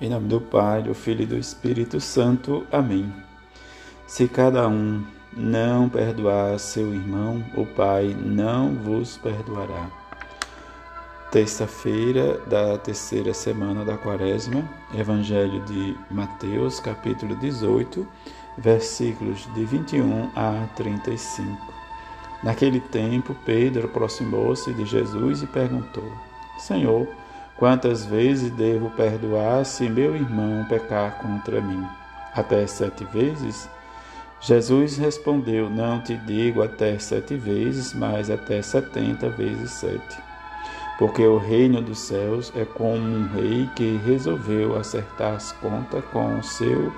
Em nome do Pai, do Filho e do Espírito Santo. Amém. Se cada um não perdoar seu irmão, o Pai não vos perdoará. Terça-feira da terceira semana da Quaresma, Evangelho de Mateus, capítulo 18, versículos de 21 a 35. Naquele tempo, Pedro aproximou-se de Jesus e perguntou: Senhor, Quantas vezes devo perdoar se meu irmão pecar contra mim? Até sete vezes? Jesus respondeu: Não te digo até sete vezes, mas até setenta vezes sete. Porque o reino dos céus é como um rei que resolveu acertar as contas com os seus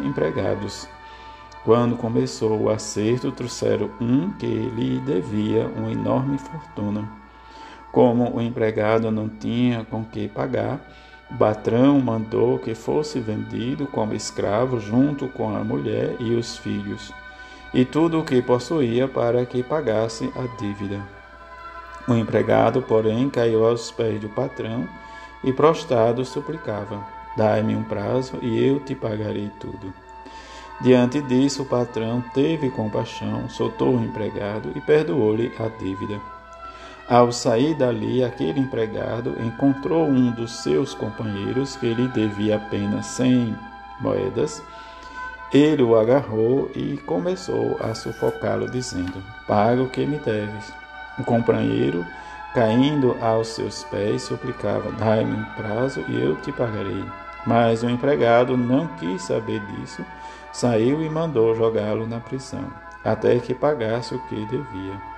empregados. Quando começou o acerto, trouxeram um que lhe devia uma enorme fortuna. Como o empregado não tinha com que pagar, o patrão mandou que fosse vendido como escravo junto com a mulher e os filhos, e tudo o que possuía para que pagasse a dívida. O empregado, porém, caiu aos pés do patrão e, prostrado, suplicava: Dai-me um prazo e eu te pagarei tudo. Diante disso, o patrão teve compaixão, soltou o empregado e perdoou-lhe a dívida. Ao sair dali, aquele empregado encontrou um dos seus companheiros que lhe devia apenas cem moedas. Ele o agarrou e começou a sufocá-lo, dizendo: Paga o que me deves. O companheiro, caindo aos seus pés, suplicava: Dai-me um prazo e eu te pagarei. Mas o empregado não quis saber disso, saiu e mandou jogá-lo na prisão, até que pagasse o que devia.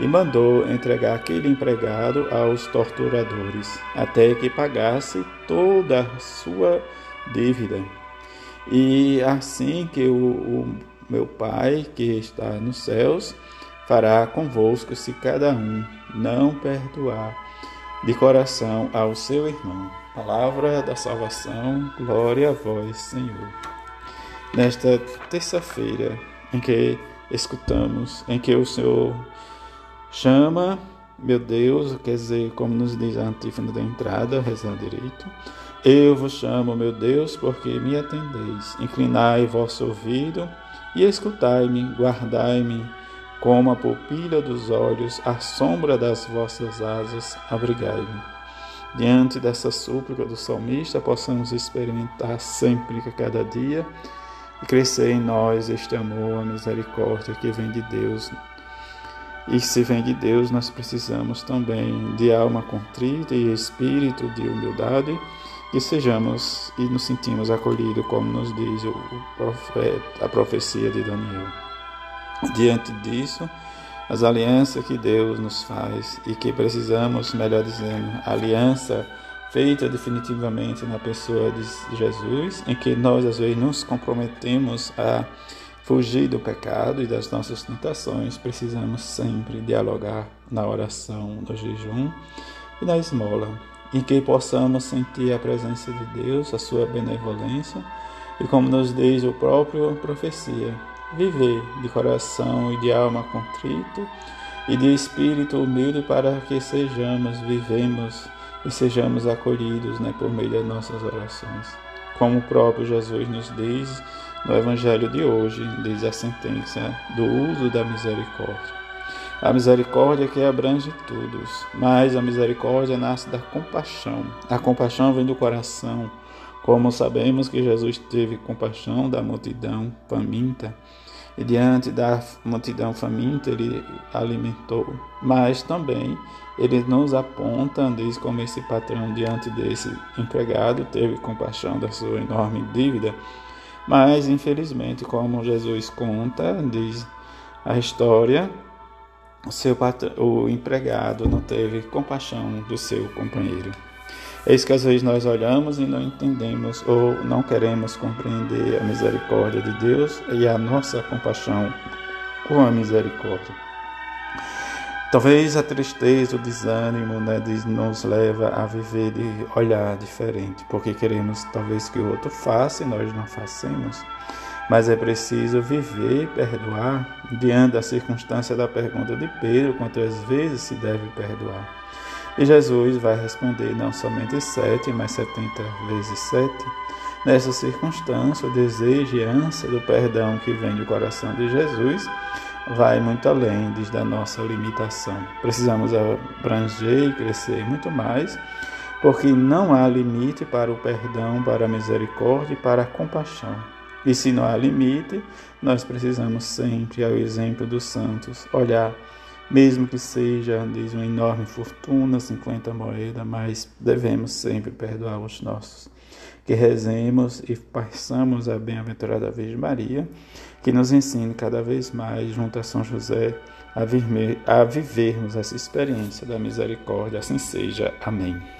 e mandou entregar aquele empregado aos torturadores, até que pagasse toda a sua dívida. E assim que o, o meu Pai, que está nos céus, fará convosco se cada um não perdoar de coração ao seu irmão. Palavra da salvação, glória a vós, Senhor. Nesta terça-feira em que escutamos, em que o Senhor Chama, meu Deus, quer dizer, como nos diz a antífona da entrada, rezar direito. Eu vos chamo, meu Deus, porque me atendeis. Inclinai vosso ouvido e escutai-me, guardai-me como a pupila dos olhos, a sombra das vossas asas, abrigai-me. Diante dessa súplica do salmista, possamos experimentar sempre cada dia e crescer em nós este amor, a misericórdia que vem de Deus e se vem de Deus, nós precisamos também de alma contrita e espírito de humildade, que sejamos e nos sentimos acolhidos, como nos diz o profeta, a profecia de Daniel. Diante disso, as alianças que Deus nos faz e que precisamos, melhor dizendo, aliança feita definitivamente na pessoa de Jesus, em que nós às vezes nos comprometemos a fugir do pecado e das nossas tentações, precisamos sempre dialogar na oração, no jejum e na esmola, em que possamos sentir a presença de Deus, a sua benevolência e, como nos diz o próprio profecia, viver de coração e de alma contrito e de espírito humilde para que sejamos, vivemos e sejamos acolhidos né, por meio das nossas orações. Como o próprio Jesus nos diz, no Evangelho de hoje, diz a sentença do uso da misericórdia. A misericórdia que abrange todos, mas a misericórdia nasce da compaixão. A compaixão vem do coração. Como sabemos que Jesus teve compaixão da multidão faminta, e diante da multidão faminta ele alimentou, mas também ele nos aponta, diz como esse patrão diante desse empregado teve compaixão da sua enorme dívida mas, infelizmente, como Jesus conta, diz a história, o, seu patrão, o empregado não teve compaixão do seu companheiro. Eis que às vezes nós olhamos e não entendemos ou não queremos compreender a misericórdia de Deus e a nossa compaixão com a misericórdia. Talvez a tristeza, o desânimo né, nos leva a viver de olhar diferente, porque queremos talvez que o outro faça e nós não façamos. Mas é preciso viver, perdoar, diante da circunstância da pergunta de Pedro, quantas vezes se deve perdoar. E Jesus vai responder não somente sete, mas setenta vezes sete. Nessa circunstância, o desejo e a ânsia do perdão que vem do coração de Jesus vai muito além da nossa limitação. Precisamos abranger e crescer muito mais, porque não há limite para o perdão, para a misericórdia e para a compaixão. E se não há limite, nós precisamos sempre, ao exemplo dos santos, olhar, mesmo que seja, diz, uma enorme fortuna, 50 moedas, mas devemos sempre perdoar os nossos. Que rezemos e passamos a bem-aventurada Virgem Maria, que nos ensine cada vez mais, junto a São José, a, a vivermos essa experiência da misericórdia. Assim seja. Amém.